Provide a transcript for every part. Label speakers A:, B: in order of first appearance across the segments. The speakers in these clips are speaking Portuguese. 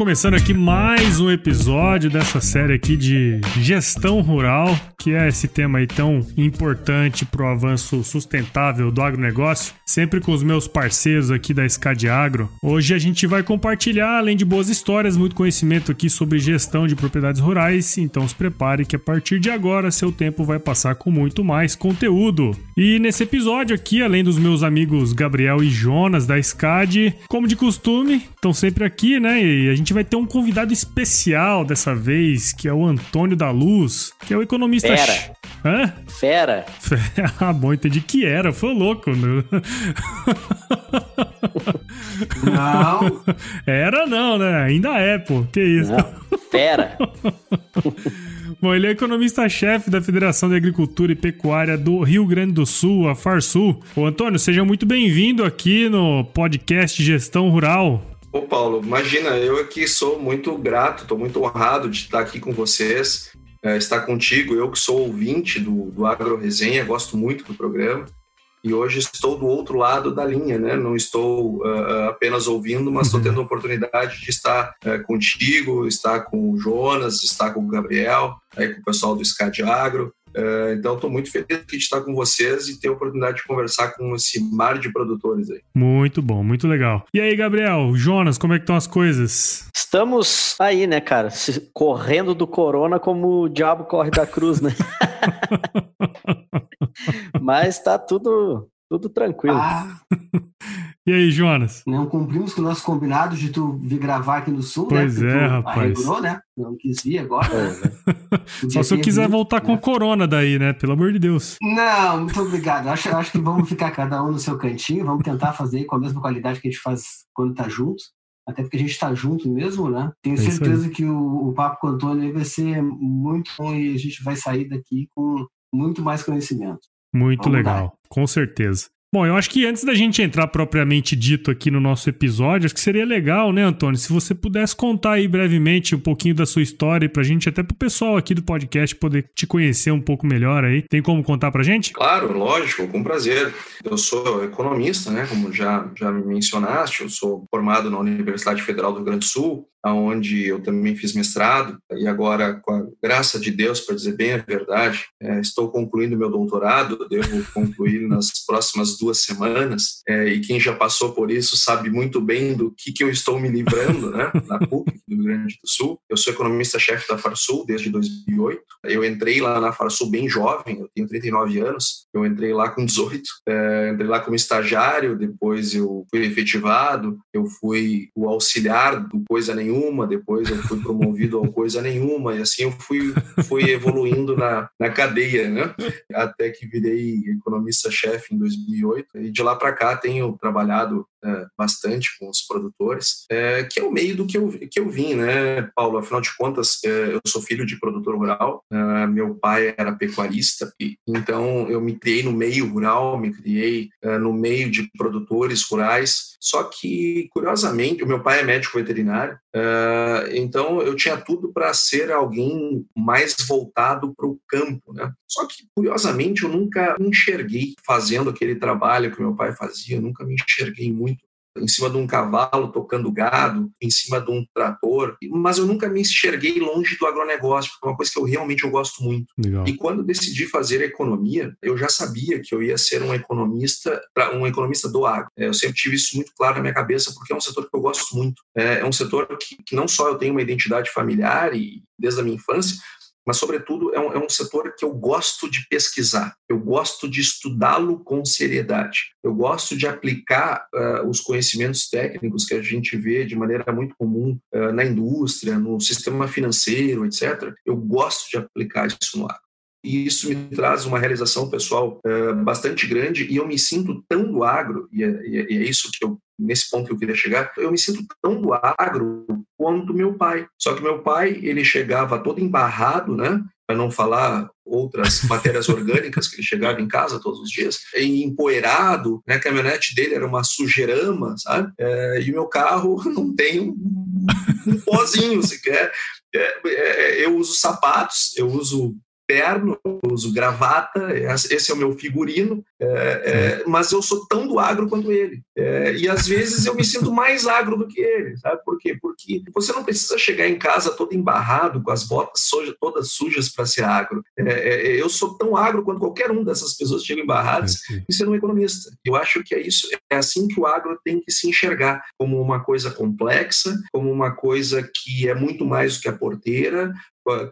A: Começando aqui mais um episódio dessa série aqui de gestão rural, que é esse tema aí tão importante para o avanço sustentável do agronegócio, sempre com os meus parceiros aqui da Escade Agro. Hoje a gente vai compartilhar, além de boas histórias, muito conhecimento aqui sobre gestão de propriedades rurais, então se prepare que a partir de agora seu tempo vai passar com muito mais conteúdo. E nesse episódio aqui, além dos meus amigos Gabriel e Jonas da Escade, como de costume, estão sempre aqui, né? E a gente vai ter um convidado especial dessa vez, que é o Antônio da Luz, que é o economista.
B: Fera.
A: Hã?
B: Fera.
A: ah, bom, entendi que era. Foi louco, né?
B: Não.
A: Era não, né? Ainda é, pô. Que isso? Não.
B: Fera.
A: Bom, ele é economista-chefe da Federação de Agricultura e Pecuária do Rio Grande do Sul, a Farsul. Ô, Antônio, seja muito bem-vindo aqui no podcast Gestão Rural.
C: Ô Paulo, imagina, eu aqui sou muito grato, estou muito honrado de estar aqui com vocês, é, estar contigo, eu que sou ouvinte do, do Agro Resenha, gosto muito do programa, e hoje estou do outro lado da linha, né? Não estou uh, apenas ouvindo, mas estou uhum. tendo a oportunidade de estar uh, contigo, estar com o Jonas, estar com o Gabriel, aí com o pessoal do SCAD Agro, então, estou muito feliz de estar com vocês e ter a oportunidade de conversar com esse mar de produtores aí.
A: Muito bom, muito legal. E aí, Gabriel, Jonas, como é que estão as coisas?
B: Estamos aí, né, cara? Correndo do corona como o diabo corre da cruz, né? Mas tá tudo, tudo tranquilo. Ah.
A: E aí, Jonas?
D: Não cumprimos com o nosso combinado de tu vir gravar aqui no Sul,
A: pois
D: né?
A: Pois é, rapaz.
D: Arregurou, né? Não quis vir agora.
A: Né? Só se eu quiser voltar né? com corona daí, né? Pelo amor de Deus.
D: Não, muito obrigado. Acho, acho que vamos ficar cada um no seu cantinho, vamos tentar fazer com a mesma qualidade que a gente faz quando tá junto. Até porque a gente está junto mesmo, né? Tenho é certeza que o, o papo com o Antônio vai ser muito bom e a gente vai sair daqui com muito mais conhecimento.
A: Muito Vamos legal, com certeza. Bom, eu acho que antes da gente entrar propriamente dito aqui no nosso episódio, acho que seria legal, né, Antônio, se você pudesse contar aí brevemente um pouquinho da sua história pra gente, até pro pessoal aqui do podcast poder te conhecer um pouco melhor aí. Tem como contar pra gente?
C: Claro, lógico, com prazer. Eu sou economista, né, como já, já me mencionaste, eu sou formado na Universidade Federal do Rio Grande do Sul, aonde eu também fiz mestrado e agora, com a graça de Deus, para dizer bem a verdade, é, estou concluindo meu doutorado, devo concluir nas próximas duas semanas, é, e quem já passou por isso sabe muito bem do que, que eu estou me livrando, né, na PUC do Rio Grande do Sul. Eu sou economista-chefe da Farsul desde 2008. Eu entrei lá na Farsul bem jovem, eu tenho 39 anos, eu entrei lá com 18, é, entrei lá como estagiário, depois eu fui efetivado, eu fui o auxiliar do Coisa Nenhuma, nenhuma, depois eu fui promovido a coisa nenhuma, e assim eu fui, fui evoluindo na, na cadeia, né? Até que virei economista-chefe em 2008, e de lá para cá tenho trabalhado é, bastante com os produtores, é, que é o meio do que eu, que eu vim, né, Paulo? Afinal de contas, é, eu sou filho de produtor rural, é, meu pai era pecuarista, e, então eu me criei no meio rural, me criei é, no meio de produtores rurais, só que, curiosamente, o meu pai é médico veterinário, é, então eu tinha tudo para ser alguém mais voltado para o campo, né? Só que, curiosamente, eu nunca me enxerguei fazendo aquele trabalho que meu pai fazia, eu nunca me enxerguei muito em cima de um cavalo tocando gado, em cima de um trator, mas eu nunca me enxerguei longe do agronegócio, porque é uma coisa que eu realmente eu gosto muito.
A: Legal.
C: E quando decidi fazer economia, eu já sabia que eu ia ser um economista, um economista do agro. É, eu sempre tive isso muito claro na minha cabeça, porque é um setor que eu gosto muito. É, é um setor que, que não só eu tenho uma identidade familiar e desde a minha infância, mas, sobretudo, é um, é um setor que eu gosto de pesquisar, eu gosto de estudá-lo com seriedade, eu gosto de aplicar uh, os conhecimentos técnicos que a gente vê de maneira muito comum uh, na indústria, no sistema financeiro, etc. Eu gosto de aplicar isso no ar. E isso me traz uma realização pessoal uh, bastante grande e eu me sinto tão do agro, e é, e é, isso que eu nesse ponto que eu queria chegar, eu me sinto tão do agro quanto meu pai. Só que meu pai, ele chegava todo embarrado, né? Para não falar outras matérias orgânicas que ele chegava em casa todos os dias, e empoeirado, né? A caminhonete dele era uma sujeirama, sabe? É, e o meu carro não tem um, um pozinho sequer. É, é, eu uso sapatos, eu uso terno, uso gravata, esse é o meu figurino, é, é, mas eu sou tão do agro quanto ele. É, e às vezes eu me sinto mais agro do que ele, sabe por quê? Porque você não precisa chegar em casa todo embarrado, com as botas soja, todas sujas para ser agro. É, é, eu sou tão agro quanto qualquer um dessas pessoas que chegam embarradas é, e sendo um economista. Eu acho que é isso, é assim que o agro tem que se enxergar, como uma coisa complexa, como uma coisa que é muito mais do que a porteira,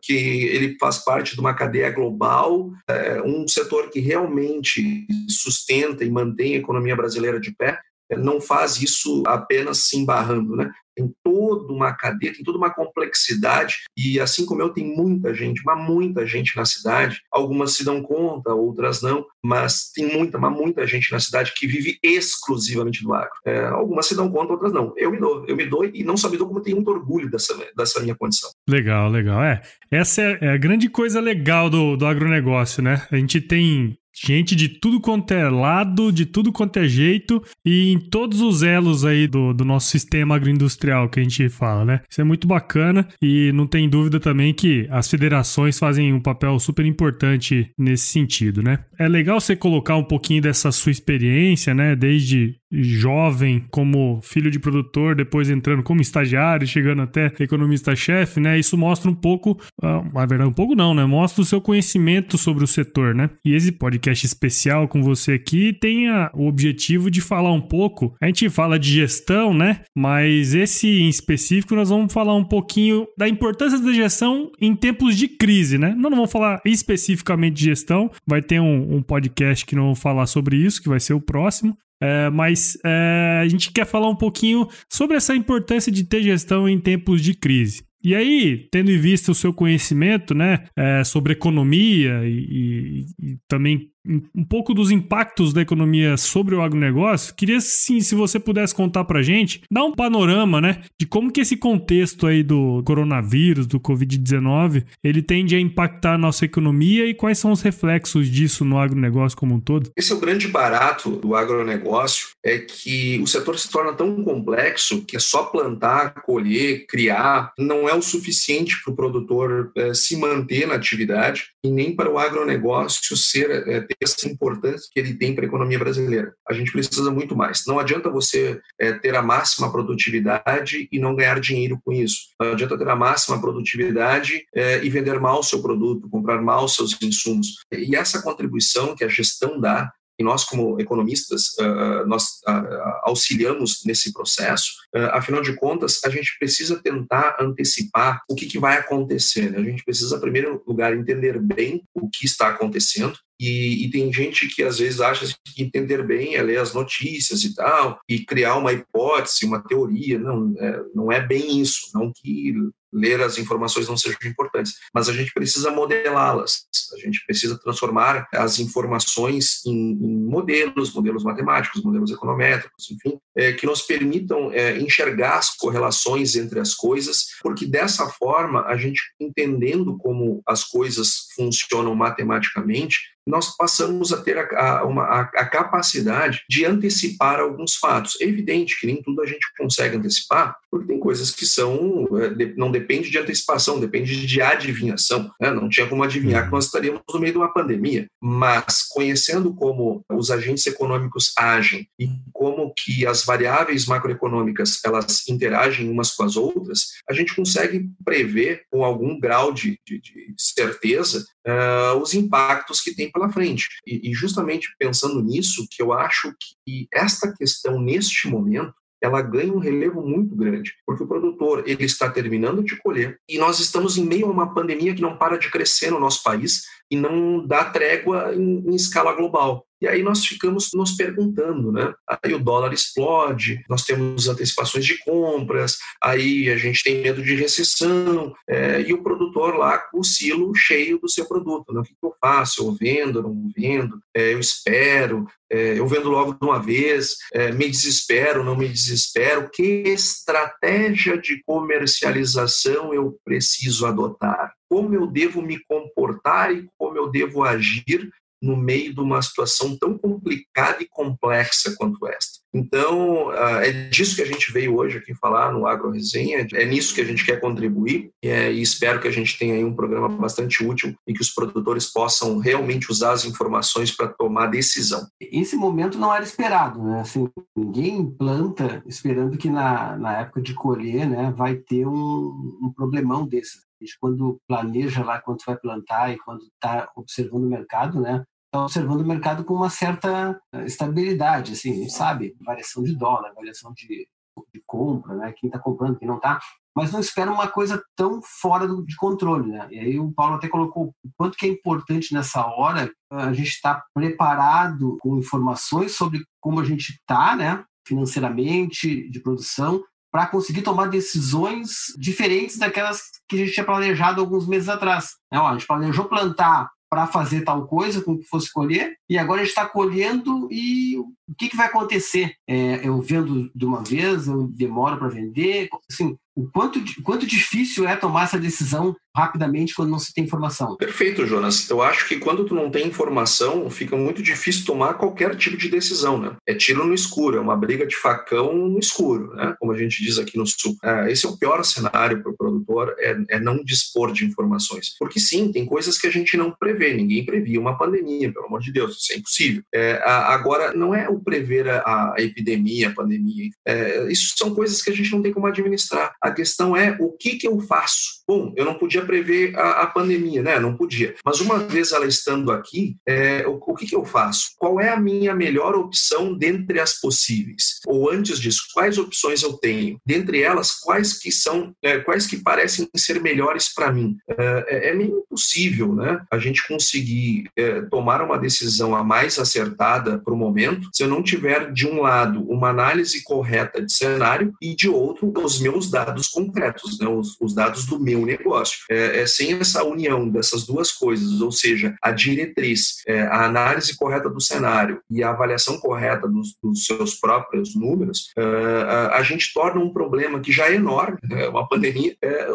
C: que ele faz parte de uma cadeia global, é, um setor que realmente sustenta e mantém a economia brasileira de pé, não faz isso apenas se embarrando, né? Tem toda uma cadeia, tem toda uma complexidade, e assim como eu, tem muita gente, mas muita gente na cidade, algumas se dão conta, outras não, mas tem muita, mas muita gente na cidade que vive exclusivamente do agro. É, algumas se dão conta, outras não. Eu me dou, eu me dou e não só me dou, como tenho muito orgulho dessa, dessa minha condição.
A: Legal, legal. É, essa é, é a grande coisa legal do, do agronegócio, né? A gente tem gente de tudo quanto é lado, de tudo quanto é jeito e em todos os elos aí do, do nosso sistema agroindustrial que a gente fala, né? Isso é muito bacana e não tem dúvida também que as federações fazem um papel super importante nesse sentido, né? É legal você colocar um pouquinho dessa sua experiência, né? Desde jovem como filho de produtor, depois entrando como estagiário, chegando até economista-chefe, né? Isso mostra um pouco, uh, na verdade, um pouco não, né? Mostra o seu conhecimento sobre o setor, né? E esse podcast especial com você aqui tem a, o objetivo de falar um pouco. A gente fala de gestão, né? Mas esse em específico nós vamos falar um pouquinho da importância da gestão em tempos de crise, né? Não, não vamos falar especificamente de gestão, vai ter um, um podcast que não vou falar sobre isso, que vai ser o próximo, é, mas é, a gente quer falar um pouquinho sobre essa importância de ter gestão em tempos de crise. E aí, tendo em vista o seu conhecimento né, é, sobre economia e, e, e também um pouco dos impactos da economia sobre o agronegócio, queria sim, se você pudesse contar pra gente, dar um panorama, né, de como que esse contexto aí do coronavírus, do Covid-19, ele tende a impactar a nossa economia e quais são os reflexos disso no agronegócio como um todo?
C: Esse é o grande barato do agronegócio, é que o setor se torna tão complexo que é só plantar, colher, criar, não é o suficiente para o produtor é, se manter na atividade e nem para o agronegócio ser é, essa importância que ele tem para a economia brasileira. A gente precisa muito mais. Não adianta você é, ter a máxima produtividade e não ganhar dinheiro com isso. Não adianta ter a máxima produtividade é, e vender mal o seu produto, comprar mal os seus insumos. E essa contribuição que a gestão dá e nós como economistas uh, nós uh, auxiliamos nesse processo. Uh, afinal de contas, a gente precisa tentar antecipar o que, que vai acontecer. Né? A gente precisa, em primeiro lugar, entender bem o que está acontecendo e, e, tem gente que às vezes acha que entender bem é ler as notícias e tal, e criar uma hipótese, uma teoria. Não, é, não é bem isso. Não que ler as informações não sejam importantes, mas a gente precisa modelá-las, a gente precisa transformar as informações em, em, modelos, modelos matemáticos, modelos econométricos, enfim, é, que nos permitam é, enxergar as correlações entre as coisas, porque dessa forma a gente entendendo como as coisas funcionam matematicamente, nós passamos a ter a, a, uma, a, a, capacidade de antecipar alguns fatos. É evidente que nem tudo a gente consegue antecipar, porque tem coisas que são é, não depende de antecipação, depende de adivinhação. Né? Não tinha como adivinhar que nós estaríamos no meio de uma pandemia, mas conhecendo como os agentes econômicos agem e como que as variáveis macroeconômicas elas interagem umas com as outras, a gente consegue prever com algum grau de, de, de certeza uh, os impactos que tem pela frente. E, e justamente pensando nisso, que eu acho que esta questão neste momento ela ganha um relevo muito grande, porque o produtor ele está terminando de colher e nós estamos em meio a uma pandemia que não para de crescer no nosso país e não dá trégua em, em escala global. E aí nós ficamos nos perguntando, né? Aí o dólar explode, nós temos antecipações de compras, aí a gente tem medo de recessão, é, e o produtor lá com o silo cheio do seu produto. Né? O que eu faço? Eu vendo, não vendo? É, eu espero? É, eu vendo logo de uma vez? É, me desespero, não me desespero? Que estratégia de comercialização eu preciso adotar? Como eu devo me comportar e como eu devo agir no meio de uma situação tão complicada e complexa quanto esta. Então, ah, é disso que a gente veio hoje aqui falar no Agro Resenha, é nisso que a gente quer contribuir e espero que a gente tenha um programa bastante útil e que os produtores possam realmente usar as informações para tomar decisão.
D: Esse momento não era esperado, né? Assim, ninguém planta esperando que na, na época de colher né, vai ter um, um problemão desses. Gente, quando planeja lá quando vai plantar e quando está observando o mercado, né, está observando o mercado com uma certa eh, estabilidade, assim, a gente sabe, variação de dólar, variação de, de compra, né, quem está comprando, quem não está, mas não espera uma coisa tão fora do, de controle, né? E aí o Paulo até colocou o quanto que é importante nessa hora a gente estar tá preparado com informações sobre como a gente está, né, financeiramente, de produção, para conseguir tomar decisões diferentes daquelas que a gente tinha planejado alguns meses atrás. É, ó, a gente planejou plantar para fazer tal coisa, como que fosse colher, e agora a gente está colhendo e o que, que vai acontecer? É, eu vendo de uma vez, eu demoro para vender, assim, o quanto, quanto difícil é tomar essa decisão rapidamente quando não se tem informação.
C: Perfeito, Jonas. Eu acho que quando tu não tem informação, fica muito difícil tomar qualquer tipo de decisão, né? É tiro no escuro, é uma briga de facão no escuro, né? Como a gente diz aqui no Sul. É, esse é o pior cenário para o produtor, é, é, não dispor de informações. Porque sim, tem coisas que a gente não prevê, ninguém previa uma pandemia, pelo amor de Deus, isso é impossível. É, agora, não é o prever a, a epidemia, a pandemia, é, isso são coisas que a gente não tem como administrar. A questão é o que, que eu faço? Bom, eu não podia prever a, a pandemia, né? Não podia. Mas uma vez ela estando aqui, é, o, o que, que eu faço? Qual é a minha melhor opção dentre as possíveis? Ou antes disso, quais opções eu tenho? Dentre elas, quais que são, é, quais que parecem ser melhores para mim? É, é, é, meio impossível, né? A gente conseguir é, tomar uma decisão a mais acertada para o momento, se eu não tiver de um lado uma análise correta de cenário e de outro os meus dados concretos, né? os, os dados do meu negócio. É, é, sem essa união dessas duas coisas, ou seja, a diretriz, é, a análise correta do cenário e a avaliação correta dos, dos seus próprios números, é, a, a, gente torna um problema que já é enorme, né, uma pandemia, é,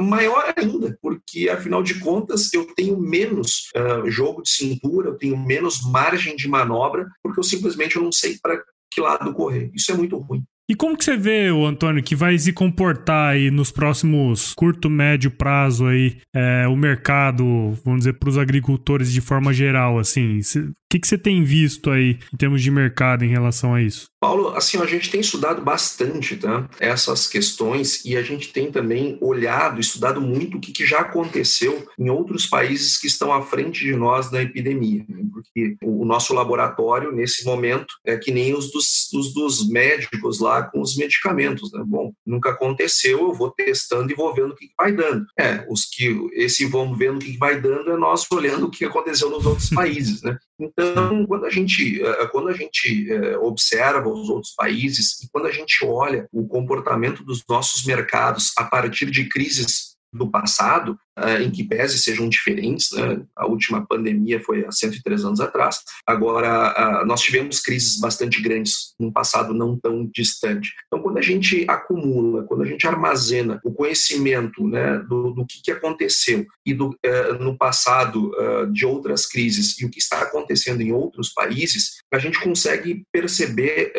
C: maior ainda, porque afinal de contas eu tenho menos é, jogo de cintura, eu tenho menos margem de manobra, porque eu simplesmente eu não sei para que lado correr. Isso é muito ruim.
A: E como que você vê, o Antônio, que vai se comportar aí nos próximos curto, médio prazo aí é, o mercado, vamos dizer, para os agricultores de forma geral, assim? Que, que você tem visto aí em termos de mercado em relação a isso?
C: Paulo, assim, a gente tem estudado bastante tá, essas questões e a gente tem também olhado, estudado muito o que, que já aconteceu em outros países que estão à frente de nós na epidemia. Né? Porque o nosso laboratório, nesse momento, é que nem os dos, os dos médicos lá com os medicamentos. Né? Bom, nunca aconteceu, eu vou testando e vou vendo o que vai dando. É, os que esse vão vendo o que vai dando é nós olhando o que aconteceu nos outros países. Né? Então, quando a gente, eh, quando a gente eh, observa os outros países e quando a gente olha o comportamento dos nossos mercados a partir de crises do passado, em que pese sejam diferentes. Né? A última pandemia foi há 103 anos atrás. Agora, uh, nós tivemos crises bastante grandes num passado não tão distante. Então, quando a gente acumula, quando a gente armazena o conhecimento né, do, do que, que aconteceu e do, uh, no passado de outras crises e o que está acontecendo em outros países, a gente consegue perceber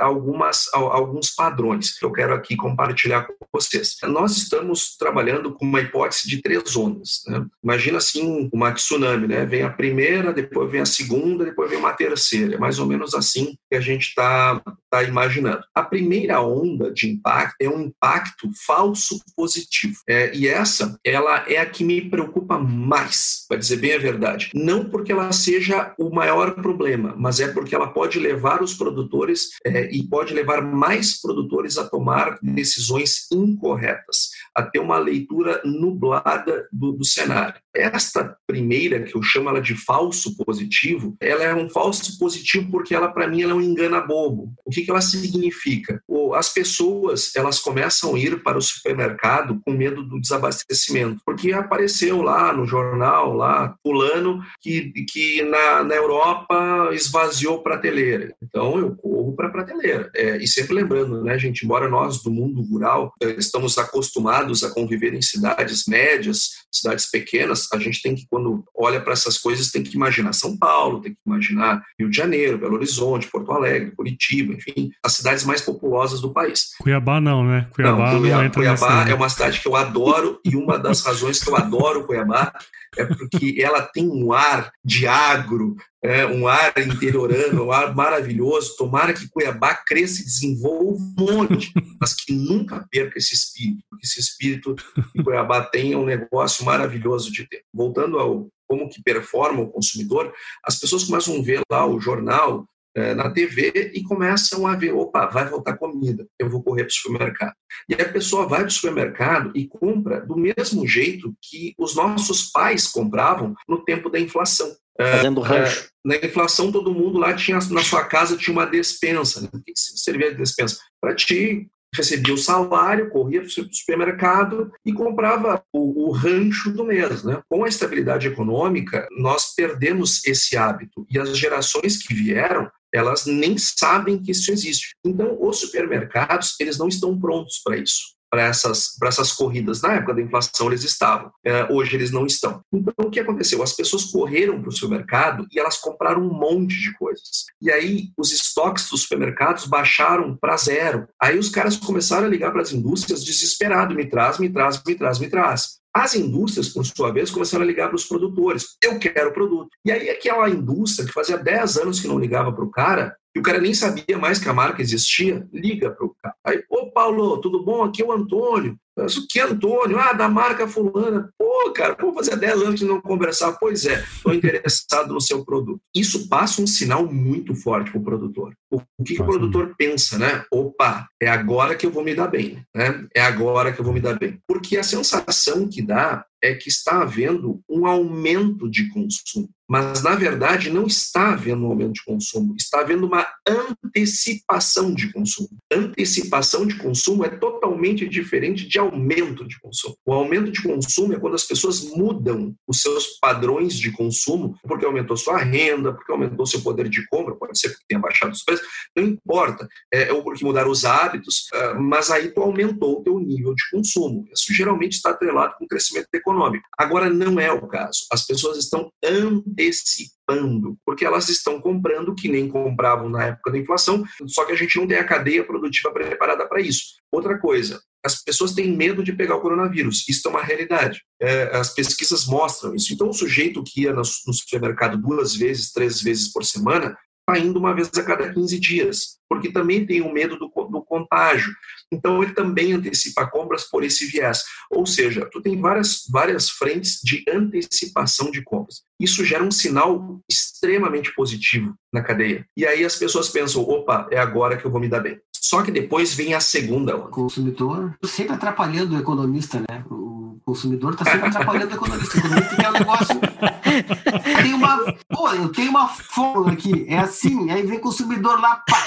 C: algumas, alguns padrões que eu quero aqui compartilhar com vocês. Nós estamos trabalhando com uma hipótese de três ondas. Né? Imagina assim uma tsunami, né? Vem a primeira, depois vem a segunda, depois vem uma terceira. É mais ou menos assim que a gente está tá imaginando. A primeira onda de impacto é um impacto falso positivo. É, e essa, ela é a que me preocupa mais, para dizer bem a verdade. Não porque ela seja o maior problema, mas é porque ela pode levar os produtores é, e pode levar mais produtores a tomar decisões incorretas, a ter uma leitura nublada do, do cenário. Esta primeira, que eu chamo ela de falso positivo, ela é um falso positivo porque ela, para mim, ela é um engana bobo. O que, que ela significa? As pessoas, elas começam a ir para o supermercado com medo do desabastecimento, porque apareceu lá no jornal, lá, fulano, que, que na, na Europa esvaziou prateleira. Então, eu corro para a prateleira. É, e sempre lembrando, né, gente, embora nós do mundo rural é, estamos acostumados a conviver em cidades médias, cidades pequenas, a gente tem que, quando olha para essas coisas, tem que imaginar São Paulo, tem que imaginar Rio de Janeiro, Belo Horizonte, Porto Alegre, Curitiba, enfim, as cidades mais populosas do país.
A: Cuiabá não, né? Cuiabá,
C: não, Cuiabá, não Cuiabá é uma cidade que eu adoro e uma das razões que eu adoro Cuiabá é porque ela tem um ar de agro, é, um ar interiorano, um ar maravilhoso. Tomara que Cuiabá cresça e desenvolva um monte, mas que nunca perca esse espírito, porque esse espírito que Cuiabá tem é um negócio maravilhoso de ter. Voltando ao como que performa o consumidor, as pessoas começam a ver lá o jornal na TV e começam a ver, opa, vai voltar comida, eu vou correr para o supermercado. E a pessoa vai para o supermercado e compra do mesmo jeito que os nossos pais compravam no tempo da inflação.
B: É, Fazendo rancho.
C: É, na inflação, todo mundo lá tinha, na sua casa tinha uma despensa. Né? O que servia de despensa? Para ti recebia o salário, corria para o supermercado e comprava o, o, rancho do mês. Né? Com a estabilidade econômica, nós perdemos esse hábito e as gerações que vieram elas nem sabem que isso existe. Então, os supermercados, eles não estão prontos para isso para essas, para essas corridas. Na época da inflação eles estavam, é, hoje eles não estão. Então o que aconteceu? As pessoas correram para o supermercado e elas compraram um monte de coisas. E aí os estoques dos supermercados baixaram para zero. Aí os caras começaram a ligar para as indústrias desesperado: me traz, me traz, me traz, me traz. As indústrias, por sua vez, começaram a ligar para os produtores. Eu quero o produto. E aí aquela indústria que fazia 10 anos que não ligava para o cara, e o cara nem sabia mais que a marca existia, liga para o cara. Aí, ô Paulo, tudo bom? Aqui é o Antônio. Mas o que Antônio? Ah, da marca fulana. Pô, cara, vamos fazer 10 anos de não conversar. Pois é, estou interessado no seu produto. Isso passa um sinal muito forte para o produtor. O que, que o produtor pensa, né? Opa, é agora que eu vou me dar bem, né? É agora que eu vou me dar bem. Porque a sensação que dá é que está havendo um aumento de consumo. Mas, na verdade, não está havendo um aumento de consumo, está havendo uma antecipação de consumo. Antecipação de consumo é totalmente diferente de aumento de consumo. O aumento de consumo é quando as pessoas mudam os seus padrões de consumo, porque aumentou sua renda, porque aumentou seu poder de compra, pode ser porque tenha baixado os preços, não importa, é, ou porque mudaram os hábitos, é, mas aí tu aumentou o teu nível de consumo. Isso geralmente está atrelado com o crescimento econômico. Agora, não é o caso. As pessoas estão antecipando, porque elas estão comprando que nem compravam na época da inflação, só que a gente não tem a cadeia produtiva preparada para isso. Outra coisa, as pessoas têm medo de pegar o coronavírus. Isso é uma realidade. É, as pesquisas mostram isso. Então, o sujeito que ia no, no supermercado duas vezes, três vezes por semana, está indo uma vez a cada 15 dias, porque também tem o medo do, do, contágio. Então, ele também antecipa compras por esse viés. Ou seja, tu tem várias, várias frentes de antecipação de compras. Isso gera um sinal extremamente positivo na cadeia. E aí as pessoas pensam, opa, é agora que eu vou me dar bem. Só que depois vem a segunda onda.
D: O consumidor sempre atrapalhando o economista, né? O consumidor está sempre atrapalhando o economista. O economista quer um negócio. Tem uma. Pô, eu tenho uma fórmula aqui. É assim, aí vem o consumidor lá. Pá,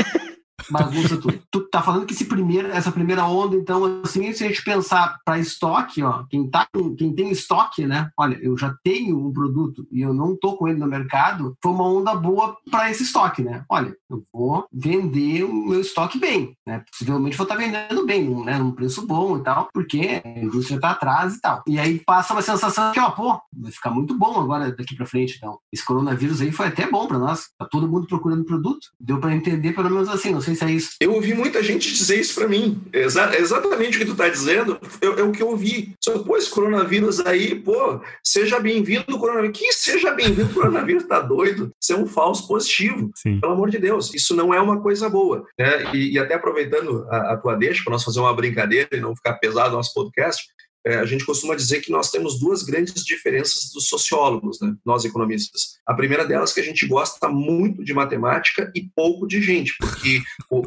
D: bagunça tudo. Tu tá falando que esse primeiro, essa primeira onda, então, assim, se a gente pensar para estoque, ó, quem, tá, quem tem estoque, né? Olha, eu já tenho um produto e eu não tô com ele no mercado, foi uma onda boa para esse estoque, né? Olha, eu vou vender o meu estoque bem, né? Possivelmente vou estar tá vendendo bem, né? Num preço bom e tal, porque a indústria tá atrás e tal. E aí passa uma sensação que, ó, pô, vai ficar muito bom agora daqui para frente, então. Esse coronavírus aí foi até bom para nós. Tá todo mundo procurando produto. Deu para entender pelo menos assim, não sei isso.
C: Eu ouvi muita gente dizer isso para mim. Exa exatamente o que tu está dizendo é, é, o que eu ouvi. Só, pô, esse coronavírus aí, pô, seja bem-vindo coronavírus. Que seja bem-vindo coronavírus, tá doido? Isso é um falso positivo. Sim. Pelo amor de Deus, isso não é uma coisa boa. Né? E, e até aproveitando a, a tua deixa, para nós fazer uma brincadeira e não ficar pesado no nosso podcast, é, a gente costuma dizer que nós temos duas grandes diferenças dos sociólogos, né? nós economistas. A primeira delas é que a gente gosta muito de matemática e pouco de gente, porque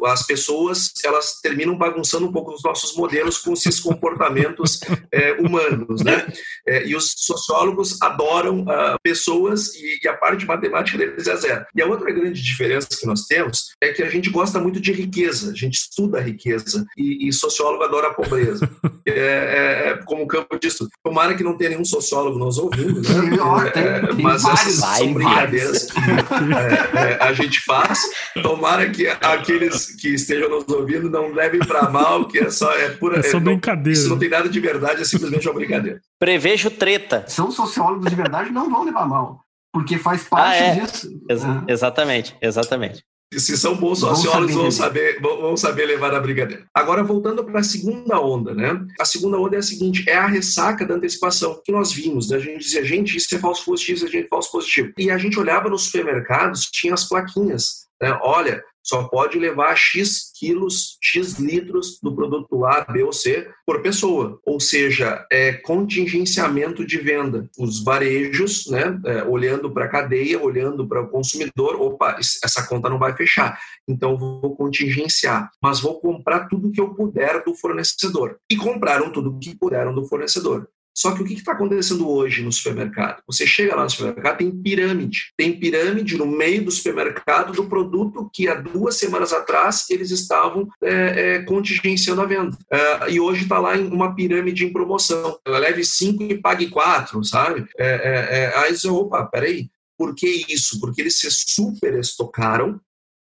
C: as pessoas elas terminam bagunçando um pouco os nossos modelos com esses comportamentos é, humanos, né? É, e os sociólogos adoram uh, pessoas e, e, a parte de matemática deles é zero. E a outra grande diferença que nós temos é que a gente gosta muito de riqueza, a gente estuda a riqueza e, e sociólogo adora a pobreza. É, é, é, como campo disso. Tomara que não tenha nenhum sociólogo nos ouvindo, né? É, mas essas são brincadeiras que a gente faz. Tomara que aqueles que estejam nos ouvindo não levem para mal, que é só é pura
A: é só brincadeira.
C: Isso não tem nada de verdade, é simplesmente uma brincadeira.
B: Prevejo treta.
D: São sociólogos de verdade, não vão levar mal. Porque faz parte ah, é. disso.
B: Ex Exatamente, exatamente.
C: Se são bons sociólogos, vão saber, vão saber levar a brincadeira. Agora, voltando para a segunda onda, né? A segunda onda é a seguinte: é a ressaca da antecipação que nós vimos. Né? A gente dizia, gente, isso é falso positivo, isso é falso positivo. E a gente olhava nos supermercados, tinha as plaquinhas. Né? Olha, só pode levar X quilos, X litros do produto A, B ou C por pessoa. Ou seja, é contingenciamento de venda. Os varejos, né, é, olhando para a cadeia, olhando para o consumidor, opa, essa conta não vai fechar, então vou contingenciar, mas vou comprar tudo que eu puder do fornecedor. E compraram tudo que puderam do fornecedor. Só que o que está acontecendo hoje no supermercado? Você chega lá no supermercado, tem pirâmide. Tem pirâmide no meio do supermercado do produto que há duas semanas atrás eles estavam é, é, contingenciando a venda. É, e hoje está lá em uma pirâmide em promoção. Ela leve cinco e pague quatro, sabe? É, é, é, aí você, opa, peraí. Por que isso? Porque eles se super estocaram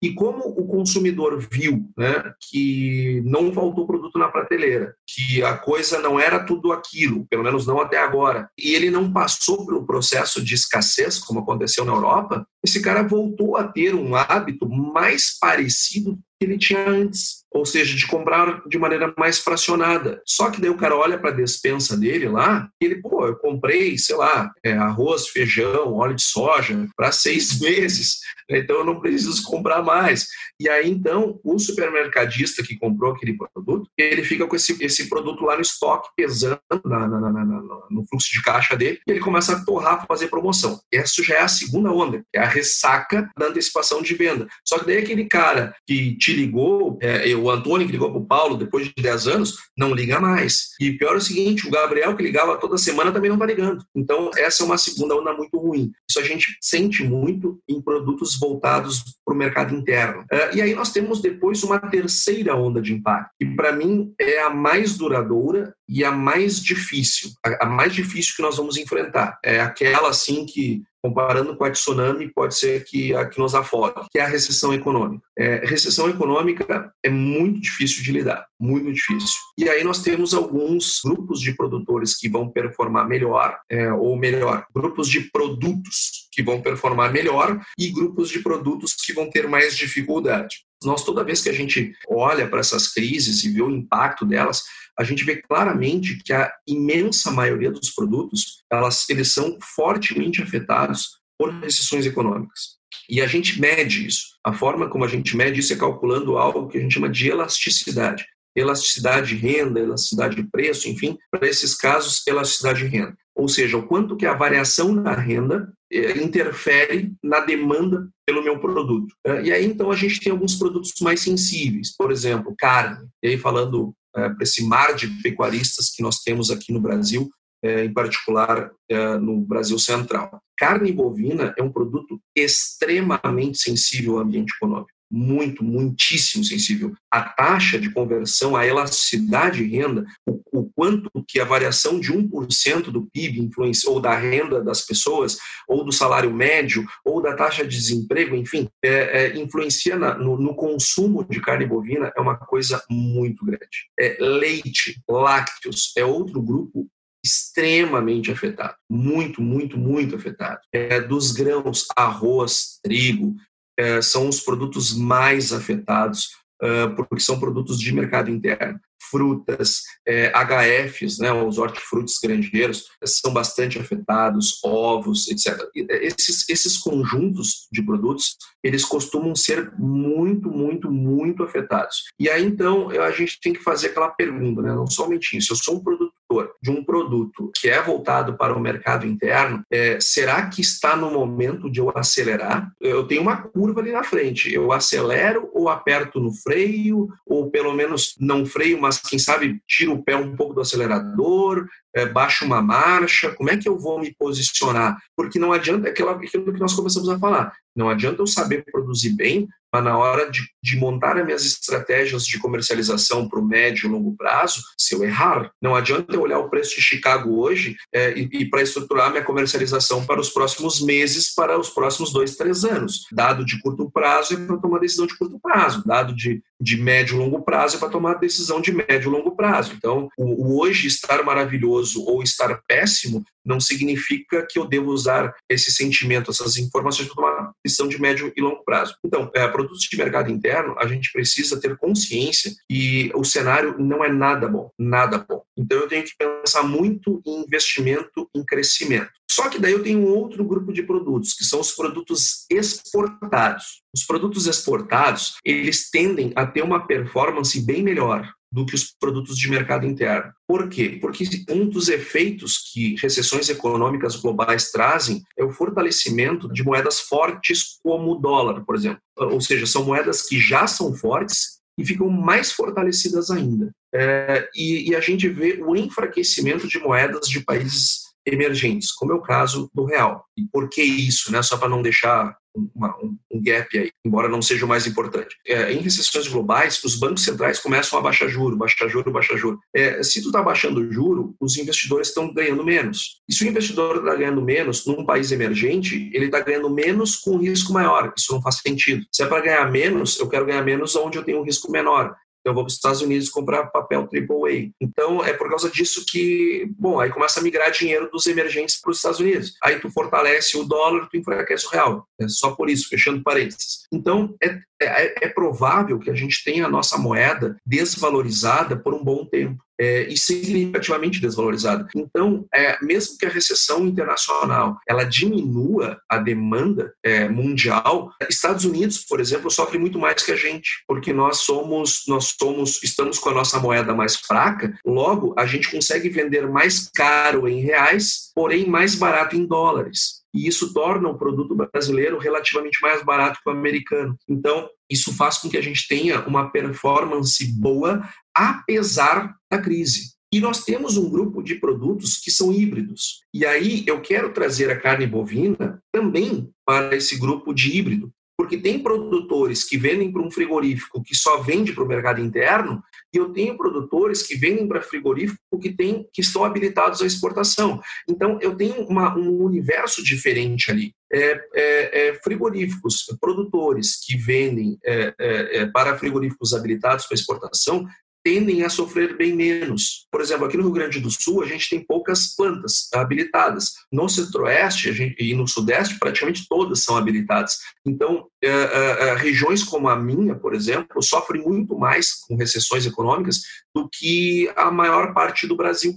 C: e como o consumidor viu né, que não faltou produto na prateleira, que a coisa não era tudo aquilo, pelo menos não até agora, e ele não passou pelo processo de escassez, como aconteceu na Europa, esse cara voltou a ter um hábito mais parecido que ele tinha antes, ou seja, de comprar de maneira mais fracionada. Só que daí o cara olha para a despensa dele lá, e ele, pô, eu comprei, sei lá, é, arroz, feijão, óleo de soja para seis meses, então eu não preciso comprar mais. E aí então o supermercadista que comprou aquele produto, ele fica com esse, esse produto lá no estoque pesando na, na, na, no fluxo de caixa dele, e ele começa a torrar, fazer promoção. Essa já é a segunda onda, é a ressaca da antecipação de venda. Só que daí aquele cara que te ligou, é, o Antônio que ligou para o Paulo depois de 10 anos, não liga mais. E pior é o seguinte, o Gabriel que ligava toda semana também não está ligando. Então essa é uma segunda onda muito ruim. Isso a gente sente muito em produtos voltados para o mercado interno. É, e aí nós temos depois uma terceira onda de impacto, que para mim é a mais duradoura e a mais difícil, a mais difícil que nós vamos enfrentar. É aquela assim que comparando com a tsunami, pode ser que a que nos afogue, que é a recessão econômica. É, recessão econômica é muito difícil de lidar, muito difícil. E aí nós temos alguns grupos de produtores que vão performar melhor, é, ou melhor, grupos de produtos que vão performar melhor e grupos de produtos que vão ter mais dificuldade. Nós, toda vez que a gente olha para essas crises e vê o impacto delas, a gente vê claramente que a imensa maioria dos produtos, elas, eles são fortemente afetados por recessões econômicas. E a gente mede isso. A forma como a gente mede isso é calculando algo que a gente chama de elasticidade. Elasticidade de renda, elasticidade de preço, enfim, para esses casos, elasticidade de renda. Ou seja, o quanto que a variação na renda eh, interfere na demanda pelo meu produto. Eh, e aí, então, a gente tem alguns produtos mais sensíveis. Por exemplo, carne. E aí, falando é, para esse mar de pecuaristas que nós temos aqui no Brasil, é, em particular é, no Brasil Central. Carne bovina é um produto extremamente sensível ao ambiente econômico muito, muitíssimo sensível. A taxa de conversão, a elasticidade de renda, o, o quanto que a variação de 1% do PIB influencia, ou da renda das pessoas, ou do salário médio, ou da taxa de desemprego, enfim, é, é, influencia na, no, no, consumo de carne bovina é uma coisa muito grande. É, leite, lácteos, é outro grupo extremamente afetado, muito, muito, muito afetado. É, dos grãos, arroz, trigo, é, são os produtos mais afetados, uh, porque são produtos de mercado interno. Frutas, é, HFs, né, os hortifrutos granjeiros, são bastante afetados, ovos, etc. Esses, esses conjuntos de produtos, eles costumam ser muito, muito, muito afetados. E aí, então, a gente tem que fazer aquela pergunta, né, não somente isso, eu sou um produto de um produto que é voltado para o mercado interno, é, será que está no momento de eu acelerar? Eu tenho uma curva ali na frente. Eu acelero ou aperto no freio, ou pelo menos não freio, mas quem sabe tiro o pé um pouco do acelerador, é, baixo uma marcha, como é que eu vou me posicionar? Porque não adianta aquela, aquilo que nós começamos a falar. Não adianta eu saber produzir bem, mas na hora de, de montar as minhas estratégias de comercialização para o médio e longo prazo, se eu errar, não adianta eu olhar o preço de Chicago hoje é, e, e para estruturar minha comercialização para os próximos meses, para os próximos dois, três anos. Dado de curto prazo é para tomar decisão de curto prazo, dado de, de médio e longo prazo é para tomar decisão de médio e longo prazo. Então, o, o hoje estar maravilhoso ou estar péssimo não significa que eu devo usar esse sentimento, essas informações para tomar decisão de médio e longo prazo. Então, é, produtos de mercado interno, a gente precisa ter consciência que o cenário não é nada bom, nada bom. Então, eu tenho que pensar muito em investimento, em crescimento. Só que daí eu tenho outro grupo de produtos, que são os produtos exportados. Os produtos exportados, eles tendem a ter uma performance bem melhor do que os produtos de mercado interno. Por quê? Porque um dos efeitos que recessões econômicas globais trazem é o fortalecimento de moedas fortes como o dólar, por exemplo. Ou seja, são moedas que já são fortes e ficam mais fortalecidas ainda. É, e, e a gente vê o enfraquecimento de moedas de países emergentes, como é o caso do real. E por que isso, né? Só para não deixar uma, um, um, gap aí, embora não seja o mais importante. É, em recessões globais, os bancos centrais começam a baixar juro, baixar juro, baixar juro. É, se tu está baixando juro, os investidores estão ganhando menos. E se o investidor está ganhando menos num país emergente, ele está ganhando menos com risco maior. Isso não faz sentido. Se é para ganhar menos, eu quero ganhar menos onde eu tenho um risco menor eu vou para os Estados Unidos comprar papel AAA. Então, é por causa disso que, bom, aí começa a migrar dinheiro dos emergentes para os Estados Unidos. Aí tu fortalece o dólar, tu enfraquece o real. É só por isso, fechando parênteses. Então, é, é, é provável que a gente tenha a nossa moeda desvalorizada por um bom tempo é, e significativamente desvalorizada. Então, é, mesmo que a recessão internacional ela diminua a demanda é, mundial, Estados Unidos, por exemplo, sofre muito mais que a gente, porque nós somos, nós somos, estamos com a nossa moeda mais fraca. Logo, a gente consegue vender mais caro em reais, porém mais barato em dólares e isso torna o produto brasileiro relativamente mais barato que o americano. Então, isso faz com que a gente tenha uma performance boa, apesar da crise. E nós temos um grupo de produtos que são híbridos. E aí eu quero trazer a carne bovina também para esse grupo de híbrido, porque tem produtores que vendem para um frigorífico que só vende para o mercado interno, e eu tenho produtores que vendem para frigorífico que, tem, que estão habilitados à exportação. Então, eu tenho uma, um universo diferente ali. É, é, é, frigoríficos, produtores que vendem é, é, é, para frigoríficos habilitados para exportação tendem a sofrer bem menos. Por exemplo, aqui no Rio Grande do Sul, a gente tem poucas plantas habilitadas. No centro-oeste e no sudeste, praticamente todas são habilitadas. Então, é, é, é, regiões como a minha, por exemplo, sofrem muito mais com recessões econômicas do que a maior parte do Brasil.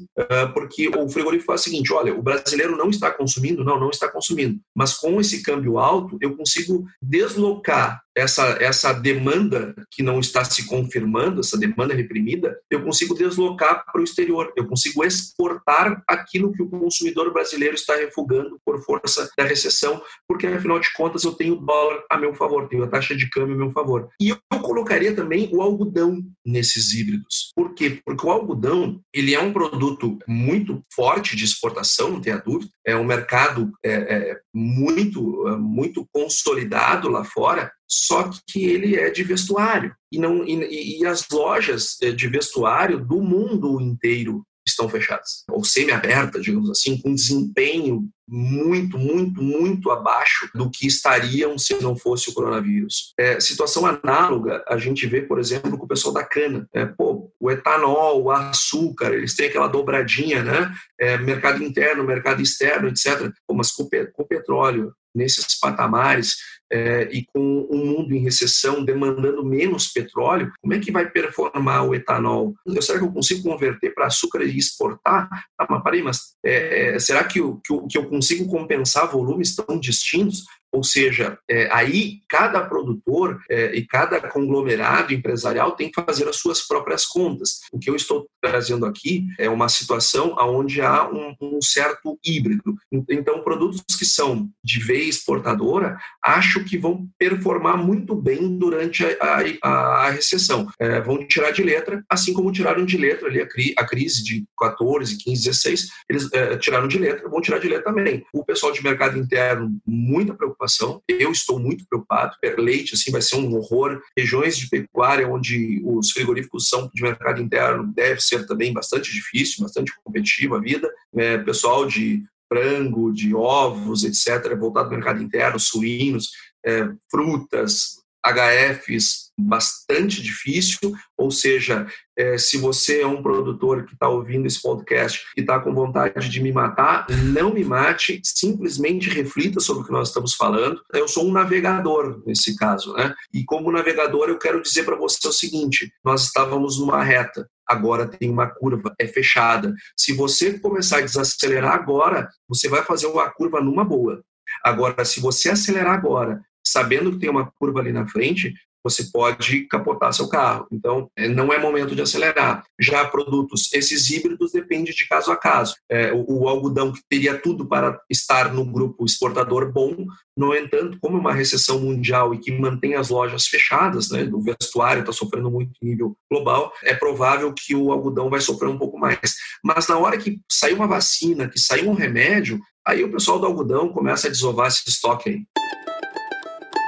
C: porque o frigorífico é o seguinte: olha, o brasileiro não está consumindo, não, não está consumindo. Mas com esse câmbio alto, eu consigo deslocar essa, essa demanda que não está se confirmando, essa demanda reprimida, eu consigo deslocar para o exterior, eu consigo exportar aquilo que o consumidor brasileiro está refugando por força da recessão, porque afinal de contas eu tenho o dólar a meu favor, tenho a taxa de câmbio a meu favor. E eu colocaria também o algodão nesses híbridos. Por quê? Porque o algodão ele é um produto muito forte de exportação, não tenha dúvida, é um mercado é, é, muito, é, muito consolidado lá fora, só que ele é de vestuário. E, não, e, e as lojas é, de vestuário do mundo inteiro estão fechadas, ou semi-abertas, digamos assim, com desempenho muito, muito, muito abaixo do que estariam se não fosse o coronavírus. É, situação análoga a gente vê, por exemplo, com o pessoal da cana. É, pô, o etanol, o açúcar, eles têm aquela dobradinha, né? É, mercado interno, mercado externo, etc. Pô, mas com, com o petróleo, nesses patamares é, e com um mundo em recessão demandando menos petróleo, como é que vai performar o etanol? Eu, será que eu consigo converter para açúcar e exportar? Ah, mas peraí, mas é, será que, eu, que, eu, que eu consigo compensar volumes tão distintos? Ou seja, é, aí cada produtor é, e cada conglomerado empresarial tem que fazer as suas próprias contas. O que eu estou trazendo aqui é uma situação onde há um, um certo híbrido. Então, produtos que são de veia exportadora, acho que vão performar muito bem durante a, a, a recessão. É, vão tirar de letra, assim como tiraram de letra ali a, cri, a crise de 14, 15, 16, eles é, tiraram de letra, vão tirar de letra também. O pessoal de mercado interno, muita preocupação. Eu estou muito preocupado. Leite, assim, vai ser um horror. Regiões de pecuária onde os frigoríficos são de mercado interno deve ser também bastante difícil, bastante competitiva a vida. É, pessoal de frango, de ovos, etc., voltado ao mercado interno, suínos, é, frutas, HFs bastante difícil, ou seja, é, se você é um produtor que está ouvindo esse podcast e está com vontade de me matar, não me mate, simplesmente reflita sobre o que nós estamos falando. Eu sou um navegador nesse caso, né? E como navegador, eu quero dizer para você o seguinte: nós estávamos numa reta, agora tem uma curva, é fechada. Se você começar a desacelerar agora, você vai fazer uma curva numa boa. Agora, se você acelerar agora sabendo que tem uma curva ali na frente, você pode capotar seu carro. Então, é, não é momento de acelerar. Já produtos, esses híbridos depende de caso a caso. É, o, o, algodão que teria tudo para estar no grupo exportador bom, no entanto, como é uma recessão mundial e que mantém as lojas fechadas, né, o vestuário está sofrendo muito nível global, é provável que o algodão vai sofrer um pouco mais. Mas na hora que sair uma vacina, que sair um remédio, aí o pessoal do algodão começa a desovar esse estoque aí.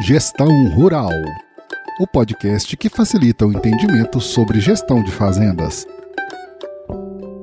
E: Gestão Rural o podcast que facilita o entendimento sobre gestão de fazendas.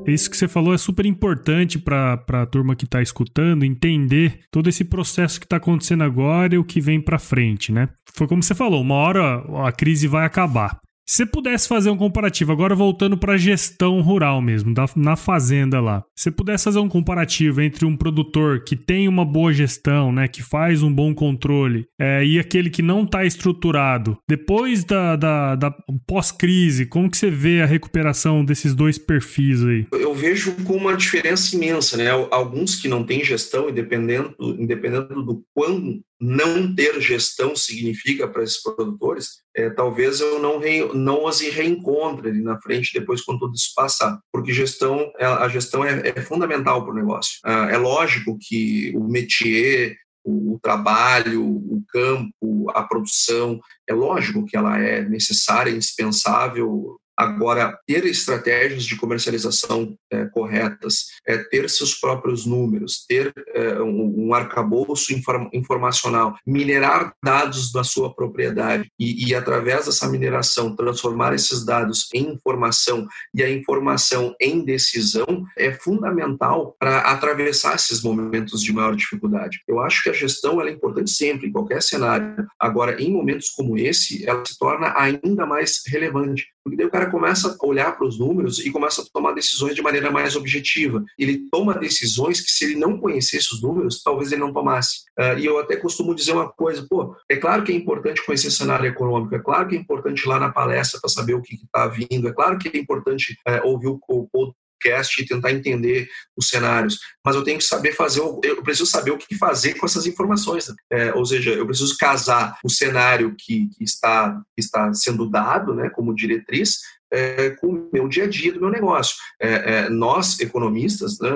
A: Isso que você falou é super importante para a turma que está escutando entender todo esse processo que está acontecendo agora e o que vem para frente, né? Foi como você falou, uma hora a crise vai acabar. Se pudesse fazer um comparativo, agora voltando para a gestão rural mesmo, da, na fazenda lá. Se pudesse fazer um comparativo entre um produtor que tem uma boa gestão, né, que faz um bom controle, é, e aquele que não está estruturado, depois da, da, da pós-crise, como que você vê a recuperação desses dois perfis aí?
C: Eu vejo com uma diferença imensa, né? Alguns que não têm gestão, independendo, independendo do quão não ter gestão significa para esses produtores, é, talvez eu não, re, não as reencontre ali na frente depois quando tudo isso passar, porque gestão, é, a gestão é, é fundamental para o negócio. Ah, é lógico que o métier, o, o trabalho, o campo, a produção, é lógico que ela é necessária, indispensável, Agora, ter estratégias de comercialização é, corretas, é, ter seus próprios números, ter é, um, um arcabouço inform, informacional, minerar dados da sua propriedade e, e, através dessa mineração, transformar esses dados em informação e a informação em decisão é fundamental para atravessar esses momentos de maior dificuldade. Eu acho que a gestão é importante sempre, em qualquer cenário. Agora, em momentos como esse, ela se torna ainda mais relevante, porque daí o cara começa a olhar para os números e começa a tomar decisões de maneira mais objetiva. Ele toma decisões que, se ele não conhecesse os números, talvez ele não tomasse. Uh, e eu até costumo dizer uma coisa: pô, é claro que é importante conhecer cenário econômico, é claro que é importante ir lá na palestra para saber o que está vindo, é claro que é importante uh, ouvir o, o podcast e tentar entender os cenários, mas eu tenho que saber fazer, eu preciso saber o que fazer com essas informações. Né? É, ou seja, eu preciso casar o cenário que, que, está, que está sendo dado né, como diretriz é, com o meu dia a dia do meu negócio. É, é, nós, economistas, né,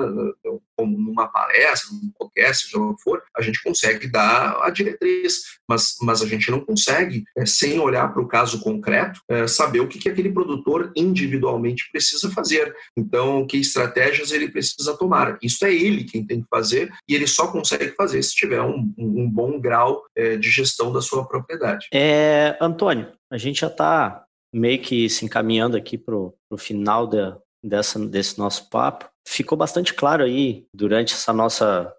C: como numa palestra, num podcast, seja o que for, a gente consegue dar a diretriz, mas, mas a gente não consegue, é, sem olhar para o caso concreto, é, saber o que, que aquele produtor individualmente precisa fazer. Então, que estratégias ele precisa tomar. Isso é ele quem tem que fazer e ele só consegue fazer se tiver um, um bom grau é, de gestão da sua propriedade.
B: É, Antônio, a gente já está meio que se encaminhando aqui para o final de, dessa, desse nosso papo. Ficou bastante claro aí durante essa nossa.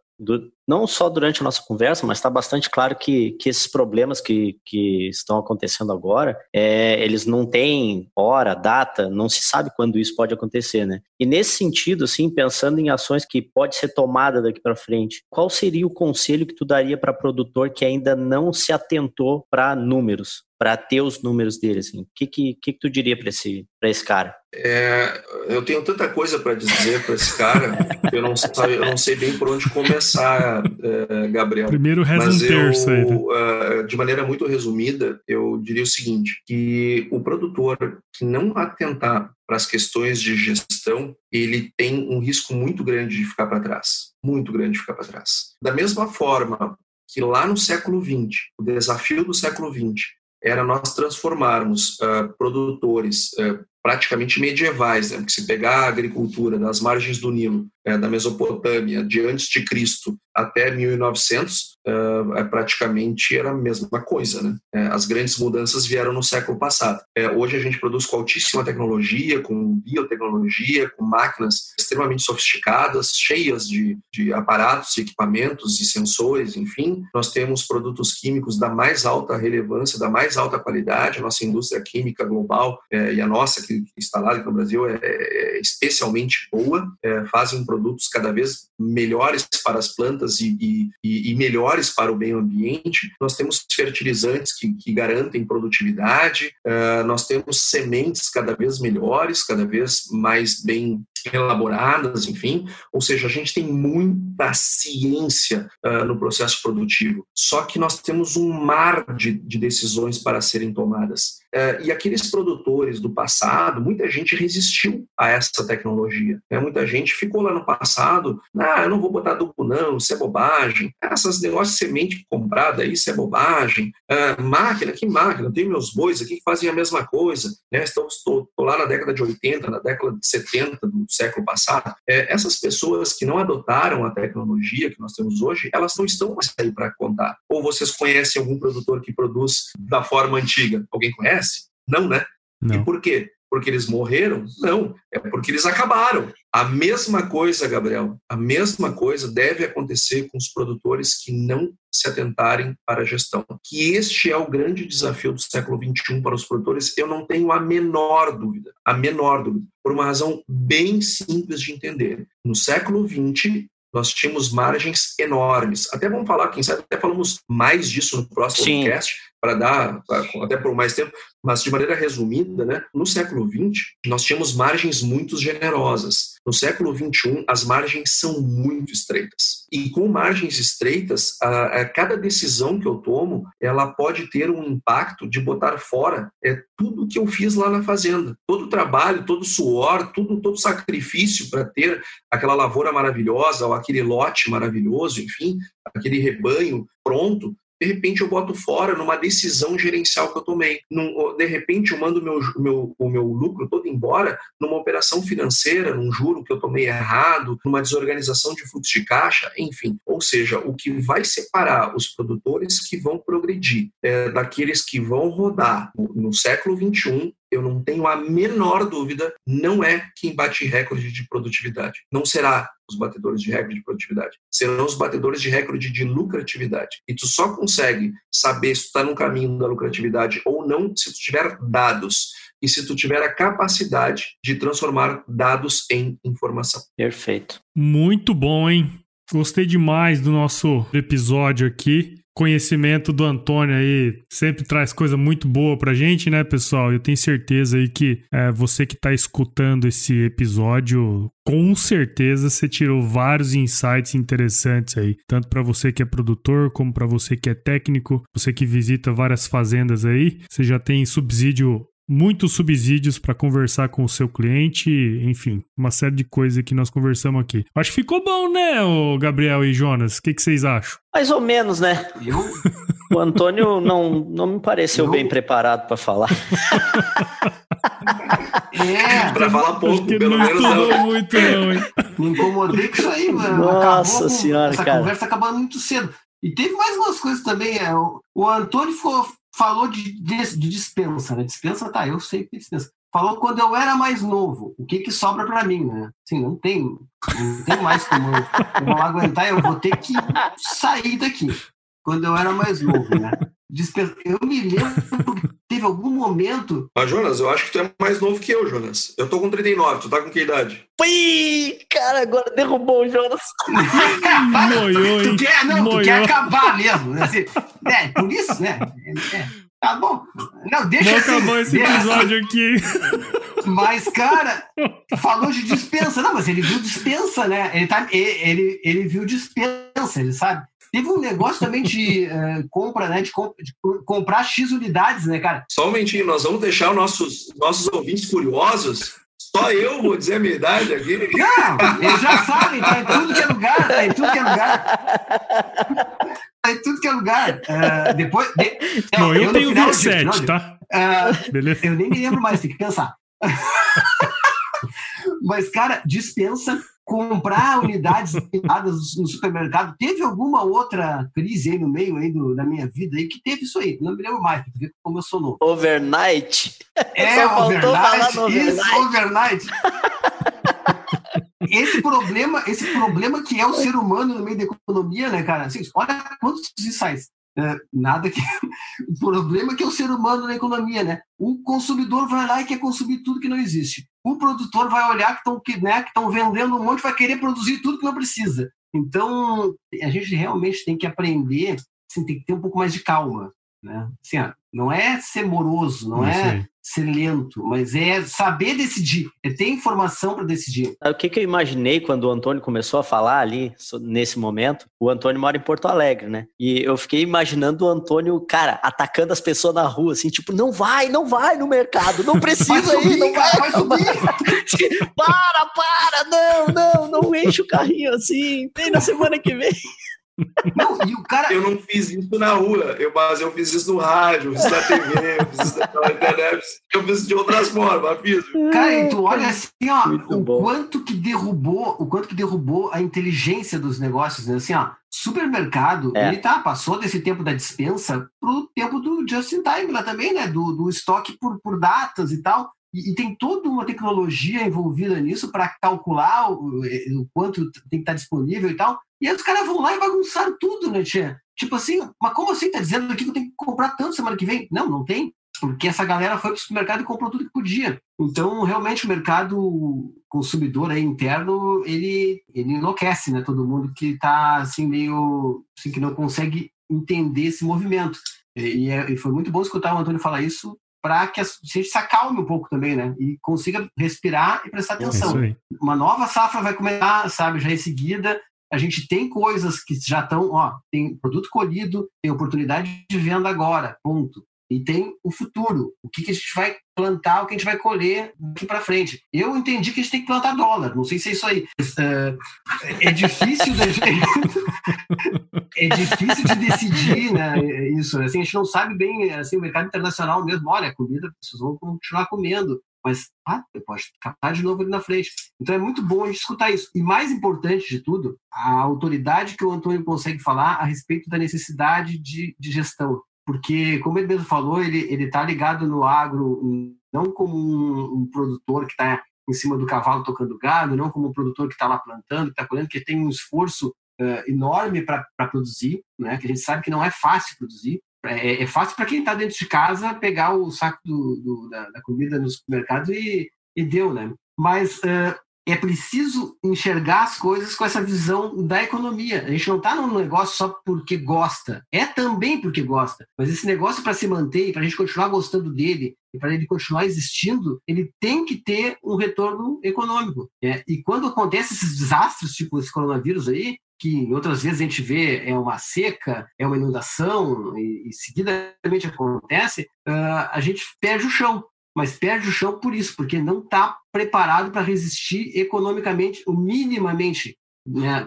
B: Não só durante a nossa conversa, mas está bastante claro que, que esses problemas que, que estão acontecendo agora, é, eles não têm hora, data, não se sabe quando isso pode acontecer, né? E nesse sentido, assim, pensando em ações que pode ser tomada daqui para frente, qual seria o conselho que tu daria para produtor que ainda não se atentou para números? Para ter os números dele? Assim? O que, que, que, tu diria para esse, esse cara?
C: É, eu tenho tanta coisa para dizer para esse cara que eu não, sei, eu não sei bem por onde começar uh, Gabriel.
A: Primeiro reza Mas um terço
C: eu,
A: aí. Né?
C: Uh, de maneira muito resumida, eu diria o seguinte, que o produtor que não atentar para as questões de gestão, ele tem um risco muito grande de ficar para trás. Muito grande de ficar para trás. Da mesma forma que lá no século XX, o desafio do século XX era nós transformarmos uh, produtores uh, praticamente medievais, né? porque se pegar a agricultura das margens do Nilo, é, da Mesopotâmia, de antes de Cristo até 1900, é, praticamente era a mesma coisa. Né? É, as grandes mudanças vieram no século passado. É, hoje a gente produz com altíssima tecnologia, com biotecnologia, com máquinas extremamente sofisticadas, cheias de, de aparatos, equipamentos e sensores, enfim. Nós temos produtos químicos da mais alta relevância, da mais alta qualidade. A nossa indústria química global é, e a nossa, que instalada no Brasil, é, é especialmente boa, é, fazem produtos cada vez melhores para as plantas e, e, e, melhores para o meio ambiente. Nós temos fertilizantes que, que garantem produtividade, uh, nós temos sementes cada vez melhores, cada vez mais bem elaboradas, enfim. Ou seja, a gente tem muita ciência uh, no processo produtivo. Só que nós temos um mar de, de decisões para serem tomadas. E aqueles produtores do passado, muita gente resistiu a essa tecnologia. Né? Muita gente ficou lá no passado, ah, eu não vou botar adubo não, isso é bobagem. Essas negócios de semente comprada, isso é bobagem. Uh, máquina, que máquina? Eu tenho meus bois aqui que fazem a mesma coisa. Né? Estou, estou, estou lá na década de 80, na década de 70 do século passado. É, essas pessoas que não adotaram a tecnologia que nós temos hoje, elas não estão mais aí para contar. Ou vocês conhecem algum produtor que produz da forma antiga? Alguém conhece? Não, né? Não. E por quê? Porque eles morreram? Não, é porque eles acabaram. A mesma coisa, Gabriel, a mesma coisa deve acontecer com os produtores que não se atentarem para a gestão. Que este é o grande desafio do século XXI para os produtores, eu não tenho a menor dúvida, a menor dúvida, por uma razão bem simples de entender. No século XX, nós tínhamos margens enormes. Até vamos falar, quem sabe, até falamos mais disso no próximo Sim. podcast, para dar até por mais tempo, mas de maneira resumida, né, no século XX, nós tínhamos margens muito generosas. No século XXI, as margens são muito estreitas. E com margens estreitas, a, a cada decisão que eu tomo, ela pode ter um impacto de botar fora é tudo que eu fiz lá na fazenda. Todo o trabalho, todo o suor, tudo, todo o sacrifício para ter aquela lavoura maravilhosa ou aquele lote maravilhoso, enfim, aquele rebanho pronto, de repente eu boto fora numa decisão gerencial que eu tomei. Num, de repente eu mando meu, meu, o meu lucro todo embora numa operação financeira, num juro que eu tomei errado, numa desorganização de fluxo de caixa, enfim. Ou seja, o que vai separar os produtores que vão progredir é, daqueles que vão rodar no século XXI eu não tenho a menor dúvida, não é quem bate recorde de produtividade. Não será os batedores de recorde de produtividade. Serão os batedores de recorde de lucratividade. E tu só consegue saber se tu está no caminho da lucratividade ou não se tu tiver dados e se tu tiver a capacidade de transformar dados em informação.
B: Perfeito.
A: Muito bom, hein? Gostei demais do nosso episódio aqui conhecimento do Antônio aí sempre traz coisa muito boa pra gente, né, pessoal? Eu tenho certeza aí que é, você que tá escutando esse episódio, com certeza você tirou vários insights interessantes aí, tanto para você que é produtor, como para você que é técnico, você que visita várias fazendas aí, você já tem subsídio muitos subsídios para conversar com o seu cliente, enfim, uma série de coisas que nós conversamos aqui. Acho que ficou bom, né, o Gabriel e Jonas? O que, que vocês acham?
B: Mais ou menos, né? Eu? O Antônio não, não me pareceu Eu? bem preparado para falar.
C: É, para falar pouco, pelo
A: não
C: menos
A: não. muito não, hein?
D: Me incomodei com isso aí, mano.
B: Nossa Acabou senhora,
D: essa
B: cara.
D: conversa acabando muito cedo. E teve mais umas coisas também. É, o, o Antônio ficou, falou de, de, de, dispensa, né? Dispensa, tá, eu sei que é dispensa. Falou quando eu era mais novo, o que que sobra para mim, né? Assim, não tem, não tem mais como eu, vou aguentar, eu vou ter que sair daqui. Quando eu era mais novo, né? Dispensa. Eu me lembro teve algum momento.
C: Mas, Jonas, eu acho que tu é mais novo que eu, Jonas. Eu tô com 39, tu tá com que idade?
B: Ui, cara, agora derrubou o Jonas.
D: Moiou, tu, tu quer, não, Moiou. tu quer acabar mesmo. Né? Assim, é, por isso, né? É, é. Tá bom. Não, deixa
A: Não
D: assim,
A: acabou esse
D: deixa
A: episódio
D: assim.
A: aqui.
D: Mas, cara, falou de dispensa. Não, mas ele viu dispensa, né? Ele, tá, ele, ele viu dispensa, ele sabe. Teve um negócio também de uh, compra, né? De, comp de, comprar X unidades, né, cara?
C: Só um momentinho, nós vamos deixar os nossos, nossos ouvintes curiosos. Só eu vou dizer a minha idade aqui.
D: Não, eles já sabem, tá em tudo que é lugar, tá em tudo que é lugar. Tá em tudo que é lugar. Uh, depois. De,
A: não, eu, eu tenho 27, tá?
D: Uh, Beleza. Eu nem me lembro mais, tem que pensar. Mas, cara, dispensa comprar unidades limitadas no supermercado. Teve alguma outra crise aí no meio aí do, da minha vida aí que teve isso aí? Não me lembro mais, porque como eu sou novo.
B: Overnight?
D: É, overnight, isso, overnight. esse problema, esse problema que é o ser humano no meio da economia, né, cara? Assim, olha quantos insights. É, nada que. o problema é que é o ser humano na economia, né? O consumidor vai lá e quer consumir tudo que não existe. O produtor vai olhar que estão né, que vendendo um monte, vai querer produzir tudo que não precisa. Então, a gente realmente tem que aprender, assim, tem que ter um pouco mais de calma. Né? Assim, ó, não é ser moroso, não é ser lento, mas é saber decidir, é ter informação para decidir.
B: O que, que eu imaginei quando o Antônio começou a falar ali, nesse momento? O Antônio mora em Porto Alegre, né? E eu fiquei imaginando o Antônio, cara, atacando as pessoas na rua, assim, tipo, não vai, não vai no mercado, não precisa ir, não vai. vai subir. para, para, não, não, não enche o carrinho assim, tem na semana que vem.
C: Não, e o cara... Eu não fiz isso na rua, eu, mas eu fiz isso no rádio, eu fiz na TV, eu fiz isso na internet, eu fiz isso de outras formas, fiz.
D: Cara, e tu olha assim, ó, Muito o bom. quanto que derrubou, o quanto que derrubou a inteligência dos negócios, né? Assim, ó, supermercado, é. ele tá, passou desse tempo da dispensa pro tempo do just in time lá também, né? Do, do estoque por, por datas e tal. E, e, tem toda uma tecnologia envolvida nisso para calcular o, o, quanto tem que estar disponível e tal. E aí os caras vão lá e bagunçaram tudo, né, Tia? Tipo assim, mas como assim? Tá dizendo aqui que eu tenho que comprar tanto semana que vem? Não, não tem. Porque essa galera foi para o supermercado e comprou tudo que podia. Então, realmente, o mercado consumidor aí interno, ele, ele enlouquece, né? Todo mundo que está, assim, meio... Assim, que não consegue entender esse movimento. E, é, e foi muito bom escutar o Antônio falar isso, para que a gente se acalme um pouco também, né? E consiga respirar e prestar atenção. É Uma nova safra vai começar, sabe, já em seguida. A gente tem coisas que já estão, ó, tem produto colhido, tem oportunidade de venda agora, ponto e tem o futuro. O que, que a gente vai plantar, o que a gente vai colher daqui para frente. Eu entendi que a gente tem que plantar dólar. Não sei se é isso aí. É, é difícil de, é difícil de decidir, né? Isso. Assim, a gente não sabe bem assim, o mercado internacional mesmo. Olha, comida, pessoas vão continuar comendo. Mas ah, pode captar de novo ali na frente. Então é muito bom a gente escutar isso. E mais importante de tudo, a autoridade que o Antônio consegue falar a respeito da necessidade de, de gestão porque, como ele mesmo falou, ele está ligado no agro não como um, um produtor que está em cima do cavalo tocando gado, não como um produtor que está lá plantando, que está colhendo, que tem um esforço uh, enorme para produzir, né? que a gente sabe que não é fácil produzir. É, é fácil para quem está dentro de casa pegar o saco do, do, da, da, comida no supermercado e, e deu, né? Mas uh, é preciso enxergar as coisas com essa visão da economia. A gente não está num negócio só porque gosta, é também porque gosta. Mas esse negócio, para se manter e para a gente continuar gostando dele e para ele continuar existindo, ele tem que ter um retorno econômico. É, e quando acontecem esses desastres, tipo esse coronavírus aí, que outras vezes a gente vê é uma seca, é uma inundação, e, e seguidamente acontece, uh, a gente perde o chão mas perde o chão por isso, porque não está preparado para resistir economicamente, ou minimamente. Né?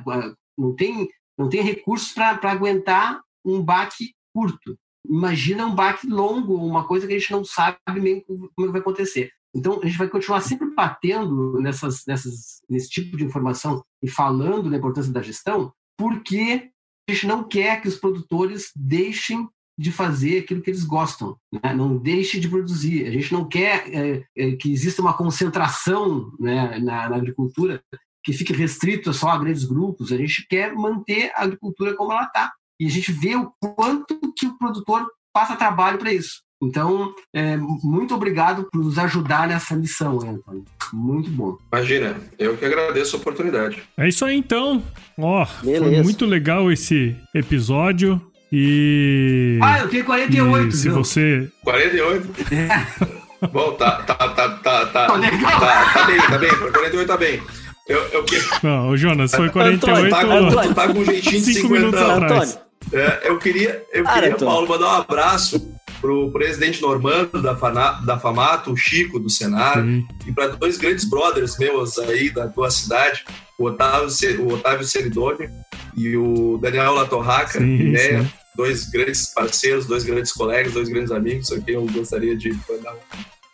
D: Não, tem, não tem recursos para aguentar um baque curto. Imagina um baque longo, uma coisa que a gente não sabe bem como vai acontecer. Então, a gente vai continuar sempre batendo nessas, nessas, nesse tipo de informação e falando da importância da gestão, porque a gente não quer que os produtores deixem de fazer aquilo que eles gostam, né? não deixe de produzir. A gente não quer é, é, que exista uma concentração né, na, na, agricultura que fique restrito só a grandes grupos. A gente quer manter a agricultura como ela está. E a gente vê o quanto que o produtor passa trabalho para isso. Então, é, muito obrigado por nos ajudar nessa missão, Antônio. Muito bom.
C: Imagina, eu que agradeço a oportunidade.
A: É isso aí, então. Ó, oh, foi muito legal esse episódio. E.
D: Ah, eu tenho 48.
A: se você.
C: 48? Bom, tá, tá, tá, tá, tá, tá, tá bem, tá bem, 48 tá bem. Eu, eu...
A: Não, Jonas, foi 48.
C: Tá, tá, tá com um jeitinho de 50
A: minutos atrás.
C: É, eu queria, eu queria Paulo, mandar um abraço pro presidente Normando da, Fana, da Famato, o Chico do Senar, Sim. e para dois grandes brothers meus aí da tua cidade, o Otávio, o Otávio Seridoni e o Daniel Latorraca, sim, né? Sim. Dois grandes parceiros, dois grandes colegas, dois grandes amigos, a quem eu gostaria de mandar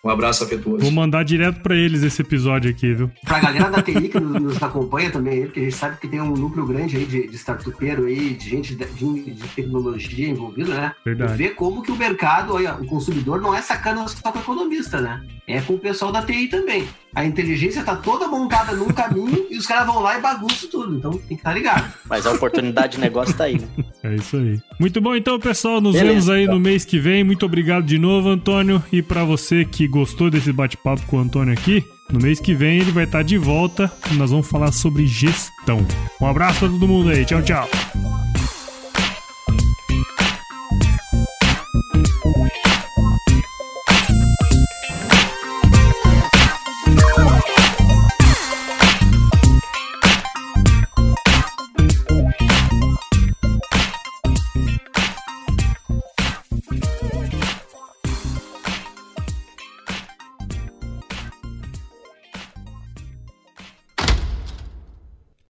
C: um abraço afetuoso.
A: Vou mandar direto para eles esse episódio aqui, viu?
D: Pra galera da TI que nos acompanha também, porque a gente sabe que tem um núcleo grande aí de, de startupeiro aí, de gente de, de tecnologia envolvida, né?
A: Verdade.
D: Ver como que o mercado, olha, o consumidor não é sacana só com o economista, né? É com o pessoal da TI também. A inteligência tá toda montada num caminho e os caras vão lá e bagunçam tudo. Então tem que estar tá ligado.
B: Mas a oportunidade de negócio tá aí, né?
A: É isso aí. Muito bom, então, pessoal. Nos Beleza. vemos aí no mês que vem. Muito obrigado de novo, Antônio. E para você que gostou desse bate-papo com o Antônio aqui, no mês que vem ele vai estar tá de volta e nós vamos falar sobre gestão. Um abraço para todo mundo aí. Tchau, tchau.